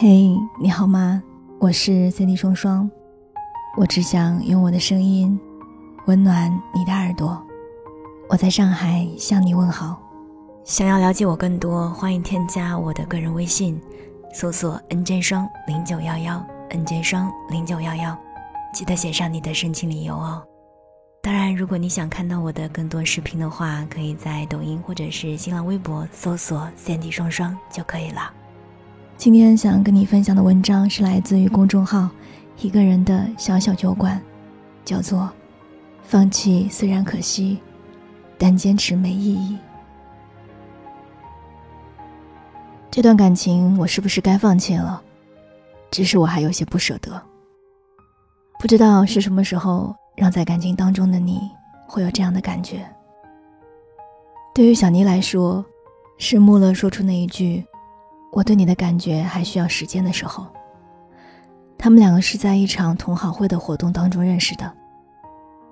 嘿，你好吗？我是 Cindy 双双，我只想用我的声音温暖你的耳朵。我在上海向你问好。想要了解我更多，欢迎添加我的个人微信，搜索 “nj 双零九幺幺 ”，nj 双零九幺幺，记得写上你的申请理由哦。当然，如果你想看到我的更多视频的话，可以在抖音或者是新浪微博搜索 “CD 双双”就可以了。今天想跟你分享的文章是来自于公众号“一个人的小小酒馆”，叫做“放弃虽然可惜，但坚持没意义”。这段感情我是不是该放弃了？只是我还有些不舍得。不知道是什么时候让在感情当中的你会有这样的感觉。对于小妮来说，是穆勒说出那一句。我对你的感觉还需要时间的时候，他们两个是在一场同好会的活动当中认识的。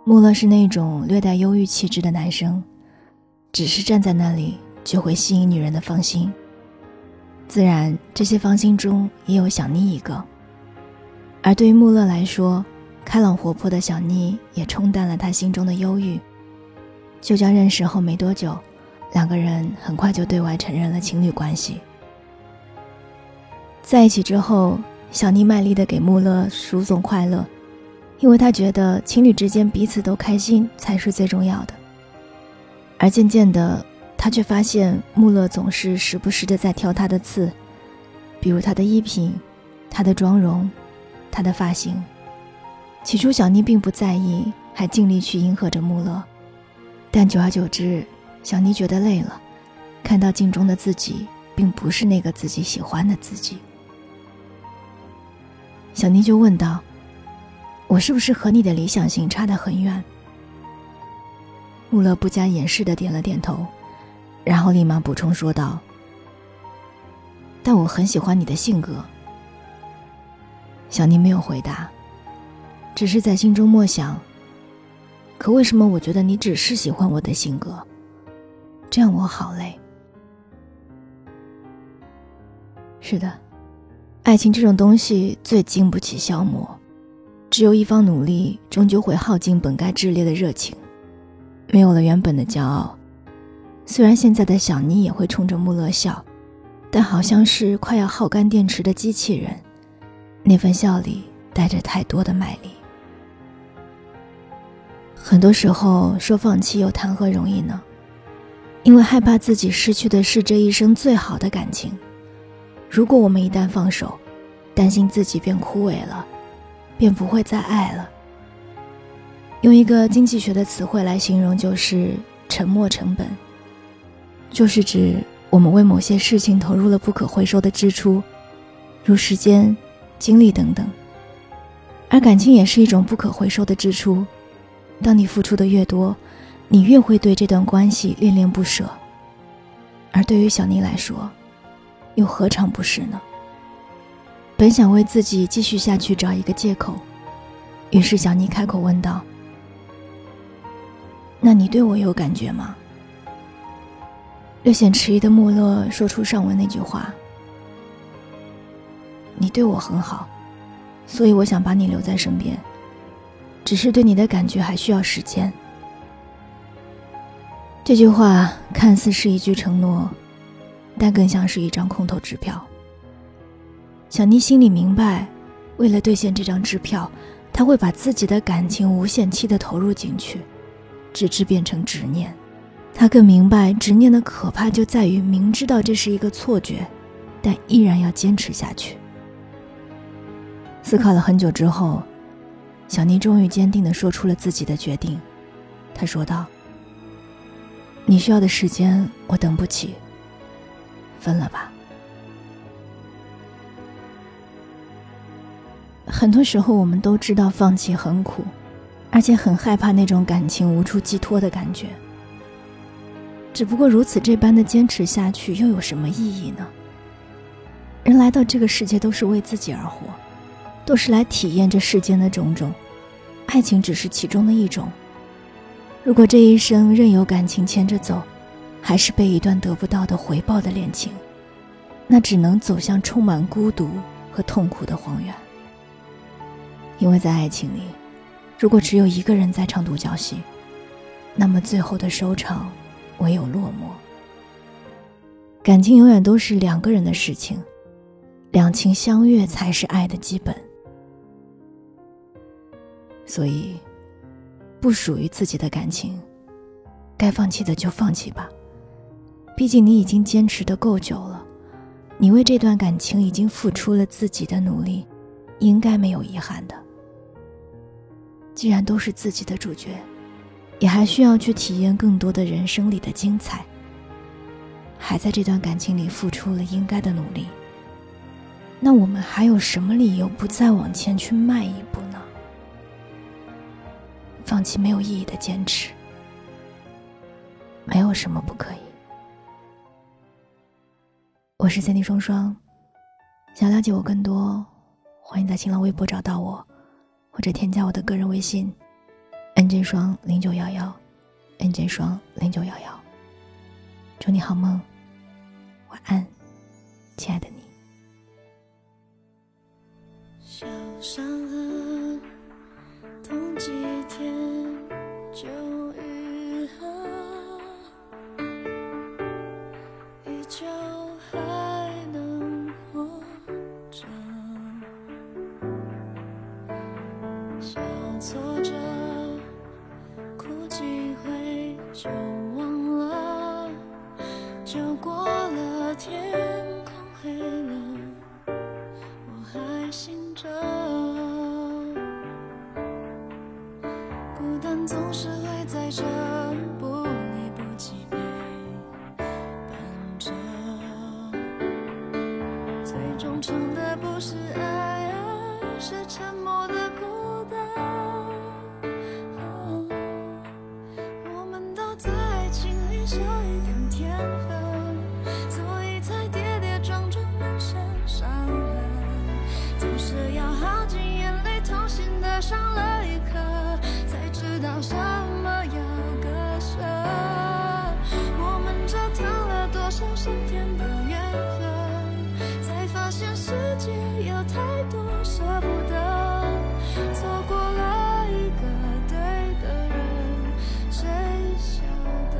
穆勒是那种略带忧郁气质的男生，只是站在那里就会吸引女人的芳心。自然，这些芳心中也有小妮一个。而对于穆勒来说，开朗活泼的小妮也冲淡了他心中的忧郁。就将认识后没多久，两个人很快就对外承认了情侣关系。在一起之后，小妮卖力的给穆勒输送快乐，因为她觉得情侣之间彼此都开心才是最重要的。而渐渐的，她却发现穆勒总是时不时的在挑她的刺，比如他的衣品、他的妆容、他的发型。起初，小妮并不在意，还尽力去迎合着穆勒，但久而久之，小妮觉得累了，看到镜中的自己，并不是那个自己喜欢的自己。小妮就问道：“我是不是和你的理想型差得很远？”穆勒不加掩饰的点了点头，然后立马补充说道：“但我很喜欢你的性格。”小妮没有回答，只是在心中默想：“可为什么我觉得你只是喜欢我的性格？这样我好累。”是的。爱情这种东西最经不起消磨，只有一方努力，终究会耗尽本该炽烈的热情，没有了原本的骄傲。虽然现在的小妮也会冲着穆勒笑，但好像是快要耗干电池的机器人，那份笑里带着太多的卖力。很多时候说放弃又谈何容易呢？因为害怕自己失去的是这一生最好的感情。如果我们一旦放手，担心自己变枯萎了，便不会再爱了。用一个经济学的词汇来形容，就是“沉没成本”，就是指我们为某些事情投入了不可回收的支出，如时间、精力等等。而感情也是一种不可回收的支出，当你付出的越多，你越会对这段关系恋恋不舍。而对于小妮来说，又何尝不是呢？本想为自己继续下去找一个借口，于是小妮开口问道：“那你对我有感觉吗？”略显迟疑的穆勒说出上文那句话：“你对我很好，所以我想把你留在身边，只是对你的感觉还需要时间。”这句话看似是一句承诺。但更像是一张空头支票。小妮心里明白，为了兑现这张支票，他会把自己的感情无限期的投入进去，直至变成执念。他更明白执念的可怕就在于明知道这是一个错觉，但依然要坚持下去。思考了很久之后，小妮终于坚定地说出了自己的决定。她说道：“你需要的时间，我等不起。”分了吧。很多时候，我们都知道放弃很苦，而且很害怕那种感情无处寄托的感觉。只不过如此这般的坚持下去，又有什么意义呢？人来到这个世界都是为自己而活，都是来体验这世间的种种，爱情只是其中的一种。如果这一生任由感情牵着走，还是被一段得不到的回报的恋情，那只能走向充满孤独和痛苦的荒原。因为在爱情里，如果只有一个人在唱独角戏，那么最后的收场唯有落寞。感情永远都是两个人的事情，两情相悦才是爱的基本。所以，不属于自己的感情，该放弃的就放弃吧。毕竟你已经坚持的够久了，你为这段感情已经付出了自己的努力，应该没有遗憾的。既然都是自己的主角，也还需要去体验更多的人生里的精彩。还在这段感情里付出了应该的努力，那我们还有什么理由不再往前去迈一步呢？放弃没有意义的坚持，没有什么不可以。我是三 D 双双，想了解我更多，欢迎在新浪微博找到我，或者添加我的个人微信：nj 双零九幺幺，nj 双零九幺幺。祝你好梦，晚安，亲爱的你。小伤痕，痛几天就忘了。就过了，天空黑了，我还醒着。孤单总是会在这不离不弃陪伴着，最终成的不是爱，而是沉默界有太多舍不得，错过了一个对的人，谁晓得？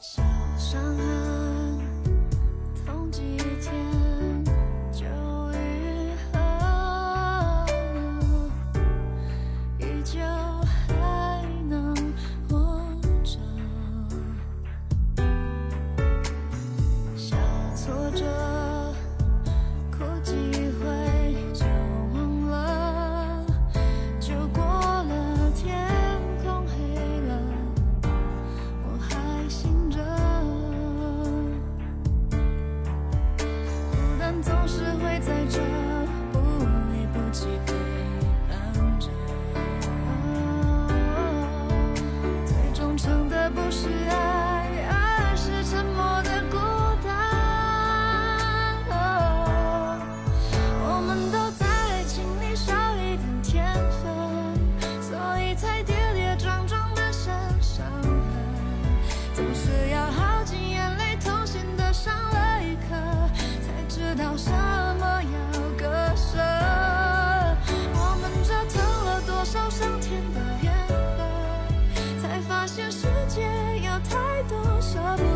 小伤痕，soldier. 这世界有太多舍不